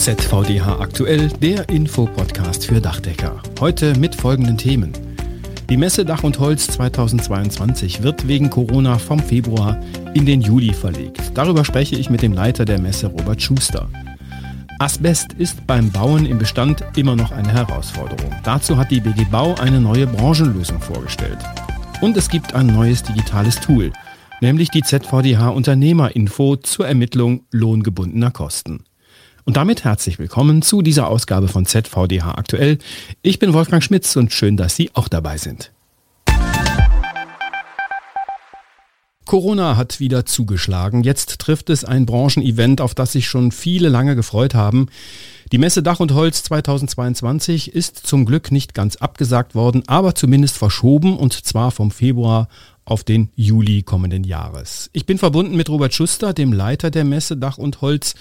ZVDH aktuell, der Infopodcast für Dachdecker. Heute mit folgenden Themen. Die Messe Dach und Holz 2022 wird wegen Corona vom Februar in den Juli verlegt. Darüber spreche ich mit dem Leiter der Messe Robert Schuster. Asbest ist beim Bauen im Bestand immer noch eine Herausforderung. Dazu hat die BG Bau eine neue Branchenlösung vorgestellt. Und es gibt ein neues digitales Tool, nämlich die ZVDH Unternehmerinfo zur Ermittlung lohngebundener Kosten. Und damit herzlich willkommen zu dieser Ausgabe von ZVDH aktuell. Ich bin Wolfgang Schmitz und schön, dass Sie auch dabei sind. Corona hat wieder zugeschlagen. Jetzt trifft es ein Branchenevent, auf das sich schon viele lange gefreut haben. Die Messe Dach und Holz 2022 ist zum Glück nicht ganz abgesagt worden, aber zumindest verschoben und zwar vom Februar auf den Juli kommenden Jahres. Ich bin verbunden mit Robert Schuster, dem Leiter der Messe Dach und Holz.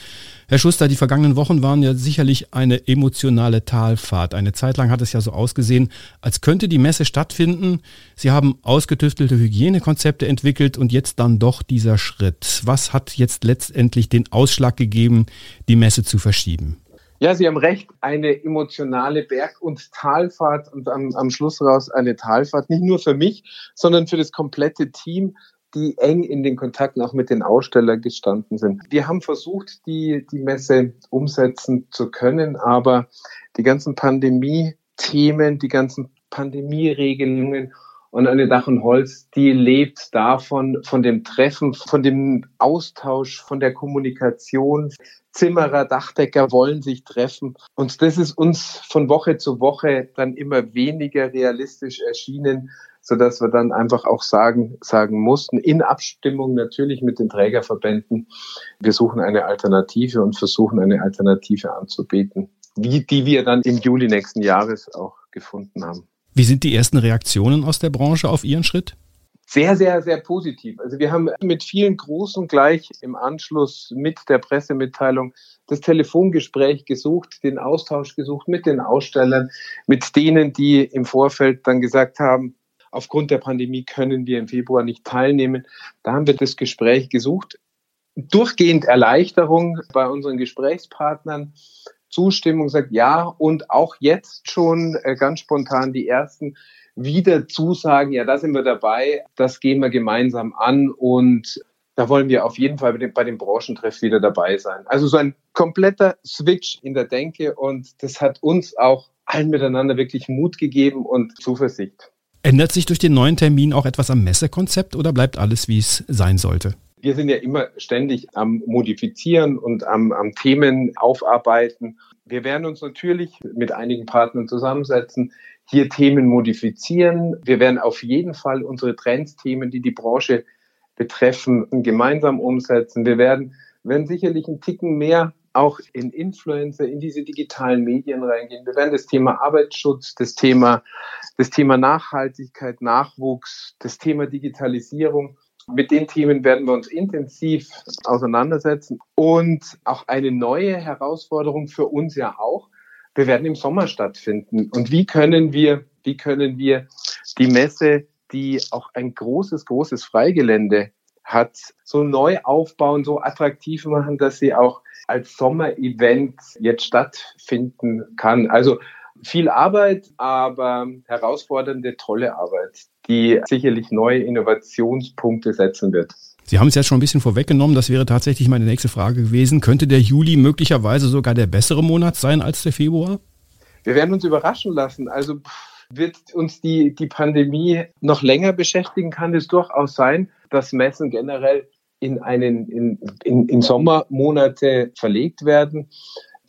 Herr Schuster, die vergangenen Wochen waren ja sicherlich eine emotionale Talfahrt. Eine Zeit lang hat es ja so ausgesehen, als könnte die Messe stattfinden. Sie haben ausgetüftelte Hygienekonzepte entwickelt und jetzt dann doch dieser Schritt. Was hat jetzt letztendlich den Ausschlag gegeben, die Messe zu verschieben? Ja, Sie haben recht, eine emotionale Berg- und Talfahrt und am, am Schluss raus eine Talfahrt, nicht nur für mich, sondern für das komplette Team, die eng in den Kontakten auch mit den Ausstellern gestanden sind. Wir haben versucht, die, die Messe umsetzen zu können, aber die ganzen Pandemie-Themen, die ganzen Pandemie-Regelungen und eine Dach und Holz, die lebt davon, von dem Treffen, von dem Austausch, von der Kommunikation. Zimmerer, Dachdecker wollen sich treffen. Und das ist uns von Woche zu Woche dann immer weniger realistisch erschienen, so dass wir dann einfach auch sagen, sagen mussten, in Abstimmung natürlich mit den Trägerverbänden, wir suchen eine Alternative und versuchen eine Alternative anzubieten, wie, die wir dann im Juli nächsten Jahres auch gefunden haben. Wie sind die ersten Reaktionen aus der Branche auf Ihren Schritt? Sehr, sehr, sehr positiv. Also wir haben mit vielen Großen gleich im Anschluss mit der Pressemitteilung das Telefongespräch gesucht, den Austausch gesucht mit den Ausstellern, mit denen, die im Vorfeld dann gesagt haben, aufgrund der Pandemie können wir im Februar nicht teilnehmen. Da haben wir das Gespräch gesucht. Durchgehend Erleichterung bei unseren Gesprächspartnern. Zustimmung sagt ja und auch jetzt schon äh, ganz spontan die ersten wieder Zusagen, ja, da sind wir dabei, das gehen wir gemeinsam an und da wollen wir auf jeden Fall bei dem, bei dem Branchentreff wieder dabei sein. Also so ein kompletter Switch in der Denke und das hat uns auch allen miteinander wirklich Mut gegeben und Zuversicht. Ändert sich durch den neuen Termin auch etwas am Messekonzept oder bleibt alles, wie es sein sollte? Wir sind ja immer ständig am Modifizieren und am, am Themen aufarbeiten. Wir werden uns natürlich mit einigen Partnern zusammensetzen, hier Themen modifizieren. Wir werden auf jeden Fall unsere Trendsthemen, die die Branche betreffen, gemeinsam umsetzen. Wir werden, werden sicherlich einen Ticken mehr auch in Influencer, in diese digitalen Medien reingehen. Wir werden das Thema Arbeitsschutz, das Thema, das Thema Nachhaltigkeit, Nachwuchs, das Thema Digitalisierung mit den Themen werden wir uns intensiv auseinandersetzen. Und auch eine neue Herausforderung für uns ja auch. Wir werden im Sommer stattfinden. Und wie können wir, wie können wir die Messe, die auch ein großes, großes Freigelände hat, so neu aufbauen, so attraktiv machen, dass sie auch als Sommerevent jetzt stattfinden kann. Also viel Arbeit, aber herausfordernde, tolle Arbeit, die sicherlich neue Innovationspunkte setzen wird. Sie haben es ja schon ein bisschen vorweggenommen, das wäre tatsächlich meine nächste Frage gewesen. Könnte der Juli möglicherweise sogar der bessere Monat sein als der Februar? Wir werden uns überraschen lassen. Also wird uns die, die Pandemie noch länger beschäftigen, kann es durchaus sein, dass Messen generell in einen in, in, in Sommermonate verlegt werden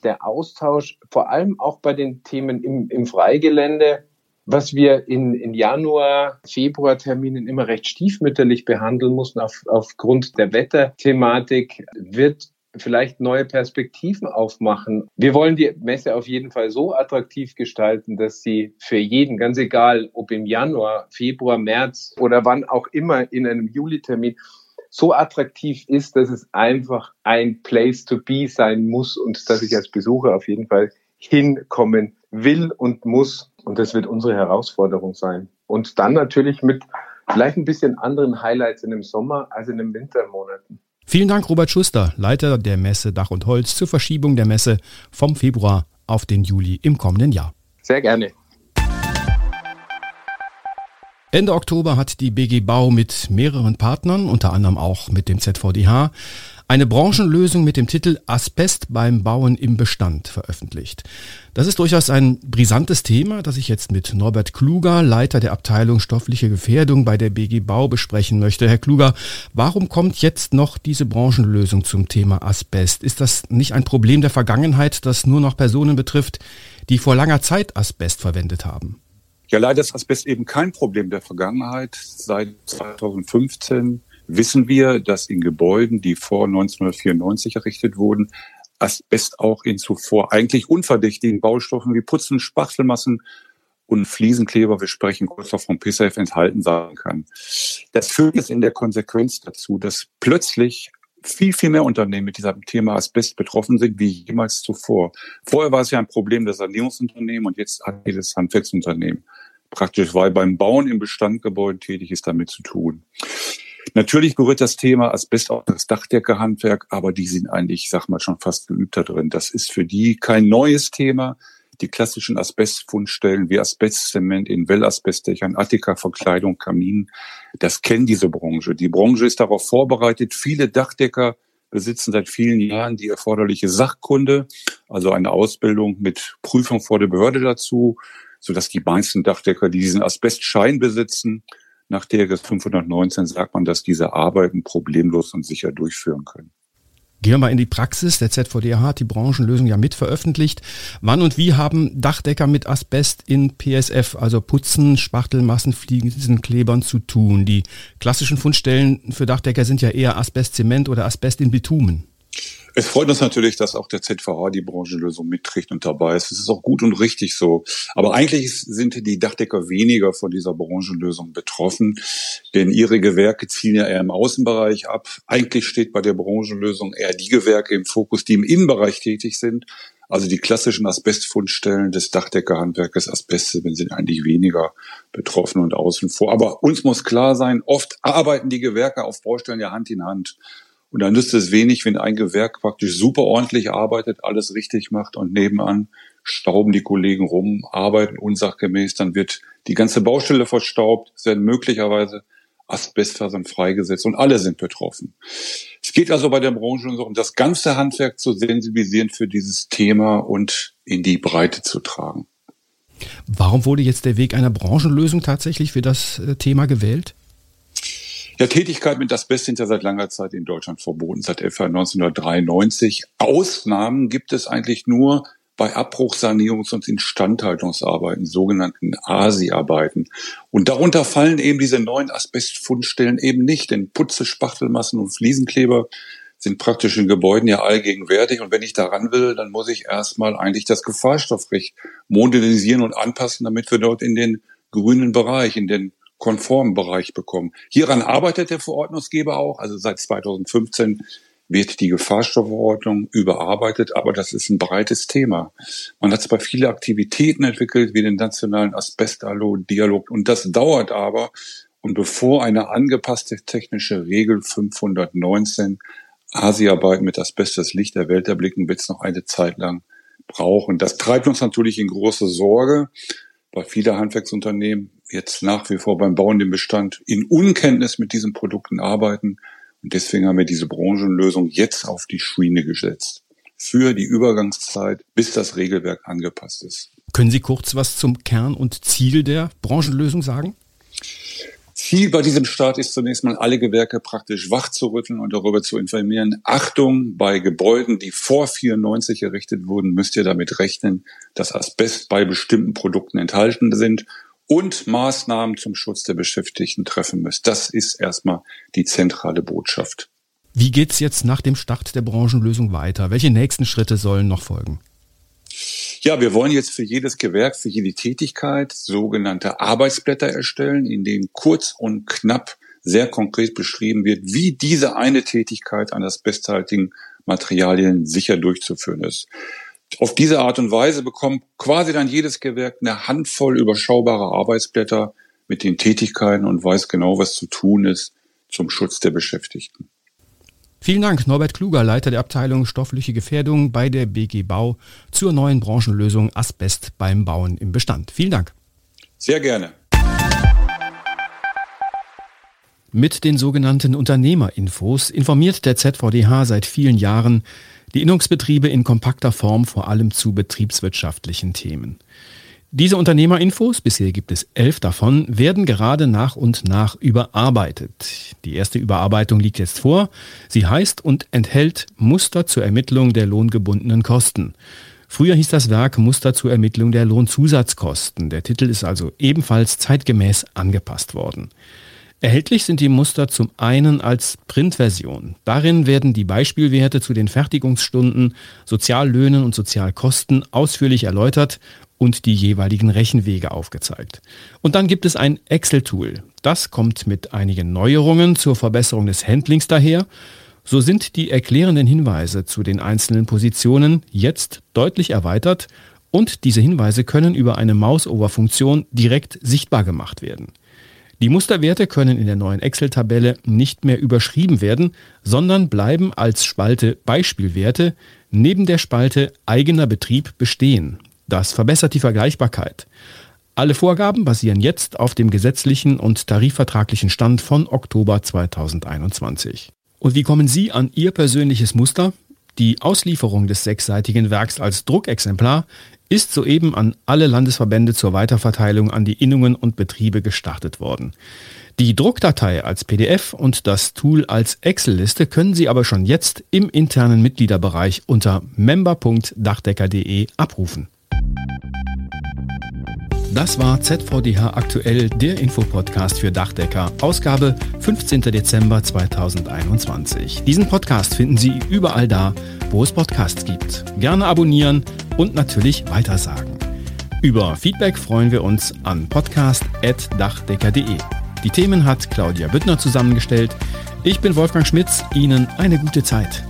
der Austausch, vor allem auch bei den Themen im, im Freigelände, was wir in, in Januar, Februar Terminen immer recht stiefmütterlich behandeln mussten auf, aufgrund der Wetterthematik, wird vielleicht neue Perspektiven aufmachen. Wir wollen die Messe auf jeden Fall so attraktiv gestalten, dass sie für jeden, ganz egal ob im Januar, Februar, März oder wann auch immer in einem Juli-Termin, so attraktiv ist, dass es einfach ein Place to be sein muss und dass ich als Besucher auf jeden Fall hinkommen will und muss. Und das wird unsere Herausforderung sein. Und dann natürlich mit vielleicht ein bisschen anderen Highlights in dem Sommer als in den Wintermonaten. Vielen Dank, Robert Schuster, Leiter der Messe Dach und Holz zur Verschiebung der Messe vom Februar auf den Juli im kommenden Jahr. Sehr gerne. Ende Oktober hat die BG Bau mit mehreren Partnern, unter anderem auch mit dem ZVDH, eine Branchenlösung mit dem Titel Asbest beim Bauen im Bestand veröffentlicht. Das ist durchaus ein brisantes Thema, das ich jetzt mit Norbert Kluger, Leiter der Abteilung stoffliche Gefährdung bei der BG Bau besprechen möchte. Herr Kluger, warum kommt jetzt noch diese Branchenlösung zum Thema Asbest? Ist das nicht ein Problem der Vergangenheit, das nur noch Personen betrifft, die vor langer Zeit Asbest verwendet haben? Ja, leider ist Asbest eben kein Problem der Vergangenheit. Seit 2015 wissen wir, dass in Gebäuden, die vor 1994 errichtet wurden, Asbest auch in zuvor eigentlich unverdächtigen Baustoffen wie Putzen, Spachtelmassen und Fliesenkleber, wir sprechen kurz vom PSAF, enthalten sein kann. Das führt jetzt in der Konsequenz dazu, dass plötzlich viel, viel mehr Unternehmen mit diesem Thema Asbest betroffen sind wie jemals zuvor. Vorher war es ja ein Problem der Sanierungsunternehmen und jetzt hat jedes Handwerksunternehmen praktisch, weil beim Bauen im Bestandgebäude tätig ist, damit zu tun. Natürlich berührt das Thema Asbest auch das Dachdeckerhandwerk, aber die sind eigentlich, ich sag mal, schon fast geübt da drin. Das ist für die kein neues Thema. Die klassischen Asbestfundstellen wie Asbestzement in Wellasbestdächern, Attika-Verkleidung, Kaminen, das kennen diese Branche. Die Branche ist darauf vorbereitet. Viele Dachdecker besitzen seit vielen Jahren die erforderliche Sachkunde, also eine Ausbildung mit Prüfung vor der Behörde dazu, sodass die meisten Dachdecker, die diesen Asbestschein besitzen, nach DRGS 519 sagt man, dass diese Arbeiten problemlos und sicher durchführen können. Gehen wir mal in die Praxis. Der ZVDH hat die Branchenlösung ja mit veröffentlicht. Wann und wie haben Dachdecker mit Asbest in PSF, also Putzen, Spachtelmassen, Fliesen, Klebern zu tun? Die klassischen Fundstellen für Dachdecker sind ja eher Asbestzement oder Asbest in Bitumen. Es freut uns natürlich, dass auch der ZVH die Branchenlösung mitträgt und dabei ist. Es ist auch gut und richtig so. Aber eigentlich sind die Dachdecker weniger von dieser Branchenlösung betroffen, denn ihre Gewerke ziehen ja eher im Außenbereich ab. Eigentlich steht bei der Branchenlösung eher die Gewerke im Fokus, die im Innenbereich tätig sind. Also die klassischen Asbestfundstellen des Dachdeckerhandwerkes Asbestzement sind eigentlich weniger betroffen und außen vor. Aber uns muss klar sein, oft arbeiten die Gewerke auf Baustellen ja Hand in Hand. Und dann nützt es wenig, wenn ein Gewerk praktisch super ordentlich arbeitet, alles richtig macht und nebenan stauben die Kollegen rum, arbeiten unsachgemäß, dann wird die ganze Baustelle verstaubt, es werden möglicherweise Asbestfasern freigesetzt und alle sind betroffen. Es geht also bei der Branche um das ganze Handwerk zu sensibilisieren für dieses Thema und in die Breite zu tragen. Warum wurde jetzt der Weg einer Branchenlösung tatsächlich für das äh, Thema gewählt? Ja, Tätigkeit mit Asbest sind ja seit langer Zeit in Deutschland verboten, seit etwa 1993. Ausnahmen gibt es eigentlich nur bei Abbruchsanierungs- und Instandhaltungsarbeiten, sogenannten ASI-Arbeiten. Und darunter fallen eben diese neuen Asbestfundstellen eben nicht, denn Putze, Spachtelmassen und Fliesenkleber sind praktisch in Gebäuden ja allgegenwärtig. Und wenn ich daran will, dann muss ich erstmal eigentlich das Gefahrstoffrecht modernisieren und anpassen, damit wir dort in den grünen Bereich, in den konformen Bereich bekommen. Hieran arbeitet der Verordnungsgeber auch. Also seit 2015 wird die Gefahrstoffverordnung überarbeitet, aber das ist ein breites Thema. Man hat zwar viele Aktivitäten entwickelt, wie den nationalen Asbest-Dialog, und das dauert aber. Und bevor eine angepasste technische Regel 519 ASI-Arbeit mit Asbest das Licht der Welt erblicken, wird es noch eine Zeit lang brauchen. Das treibt uns natürlich in große Sorge, weil viele Handwerksunternehmen jetzt nach wie vor beim Bauen den Bestand in Unkenntnis mit diesen Produkten arbeiten. Und deswegen haben wir diese Branchenlösung jetzt auf die Schiene gesetzt. Für die Übergangszeit, bis das Regelwerk angepasst ist. Können Sie kurz was zum Kern und Ziel der Branchenlösung sagen? Ziel bei diesem Start ist zunächst mal alle Gewerke praktisch wach zu rütteln und darüber zu informieren. Achtung, bei Gebäuden, die vor 94 errichtet wurden, müsst ihr damit rechnen, dass Asbest bei bestimmten Produkten enthalten sind und Maßnahmen zum Schutz der Beschäftigten treffen müsst. Das ist erstmal die zentrale Botschaft. Wie geht's jetzt nach dem Start der Branchenlösung weiter? Welche nächsten Schritte sollen noch folgen? Ja, wir wollen jetzt für jedes Gewerk, für jede Tätigkeit sogenannte Arbeitsblätter erstellen, in denen kurz und knapp sehr konkret beschrieben wird, wie diese eine Tätigkeit an asbesthaltigen Materialien sicher durchzuführen ist. Auf diese Art und Weise bekommt quasi dann jedes Gewerk eine Handvoll überschaubarer Arbeitsblätter mit den Tätigkeiten und weiß genau, was zu tun ist zum Schutz der Beschäftigten. Vielen Dank, Norbert Kluger, Leiter der Abteilung Stoffliche Gefährdung bei der BG Bau zur neuen Branchenlösung Asbest beim Bauen im Bestand. Vielen Dank. Sehr gerne. Mit den sogenannten Unternehmerinfos informiert der ZVDH seit vielen Jahren die Innungsbetriebe in kompakter Form vor allem zu betriebswirtschaftlichen Themen. Diese Unternehmerinfos, bisher gibt es elf davon, werden gerade nach und nach überarbeitet. Die erste Überarbeitung liegt jetzt vor. Sie heißt und enthält Muster zur Ermittlung der lohngebundenen Kosten. Früher hieß das Werk Muster zur Ermittlung der Lohnzusatzkosten. Der Titel ist also ebenfalls zeitgemäß angepasst worden. Erhältlich sind die Muster zum einen als Printversion. Darin werden die Beispielwerte zu den Fertigungsstunden, Soziallöhnen und Sozialkosten ausführlich erläutert und die jeweiligen Rechenwege aufgezeigt. Und dann gibt es ein Excel-Tool. Das kommt mit einigen Neuerungen zur Verbesserung des Handlings daher. So sind die erklärenden Hinweise zu den einzelnen Positionen jetzt deutlich erweitert und diese Hinweise können über eine Mouse-Over-Funktion direkt sichtbar gemacht werden. Die Musterwerte können in der neuen Excel-Tabelle nicht mehr überschrieben werden, sondern bleiben als Spalte Beispielwerte neben der Spalte eigener Betrieb bestehen. Das verbessert die Vergleichbarkeit. Alle Vorgaben basieren jetzt auf dem gesetzlichen und tarifvertraglichen Stand von Oktober 2021. Und wie kommen Sie an Ihr persönliches Muster? Die Auslieferung des sechsseitigen Werks als Druckexemplar ist soeben an alle Landesverbände zur Weiterverteilung an die Innungen und Betriebe gestartet worden. Die Druckdatei als PDF und das Tool als Excel-Liste können Sie aber schon jetzt im internen Mitgliederbereich unter member.dachdecker.de abrufen. Das war ZVDH aktuell, der Infopodcast für Dachdecker, Ausgabe 15. Dezember 2021. Diesen Podcast finden Sie überall da, wo es Podcasts gibt. Gerne abonnieren und natürlich weitersagen. Über Feedback freuen wir uns an podcast.dachdecker.de. Die Themen hat Claudia Büttner zusammengestellt. Ich bin Wolfgang Schmitz. Ihnen eine gute Zeit.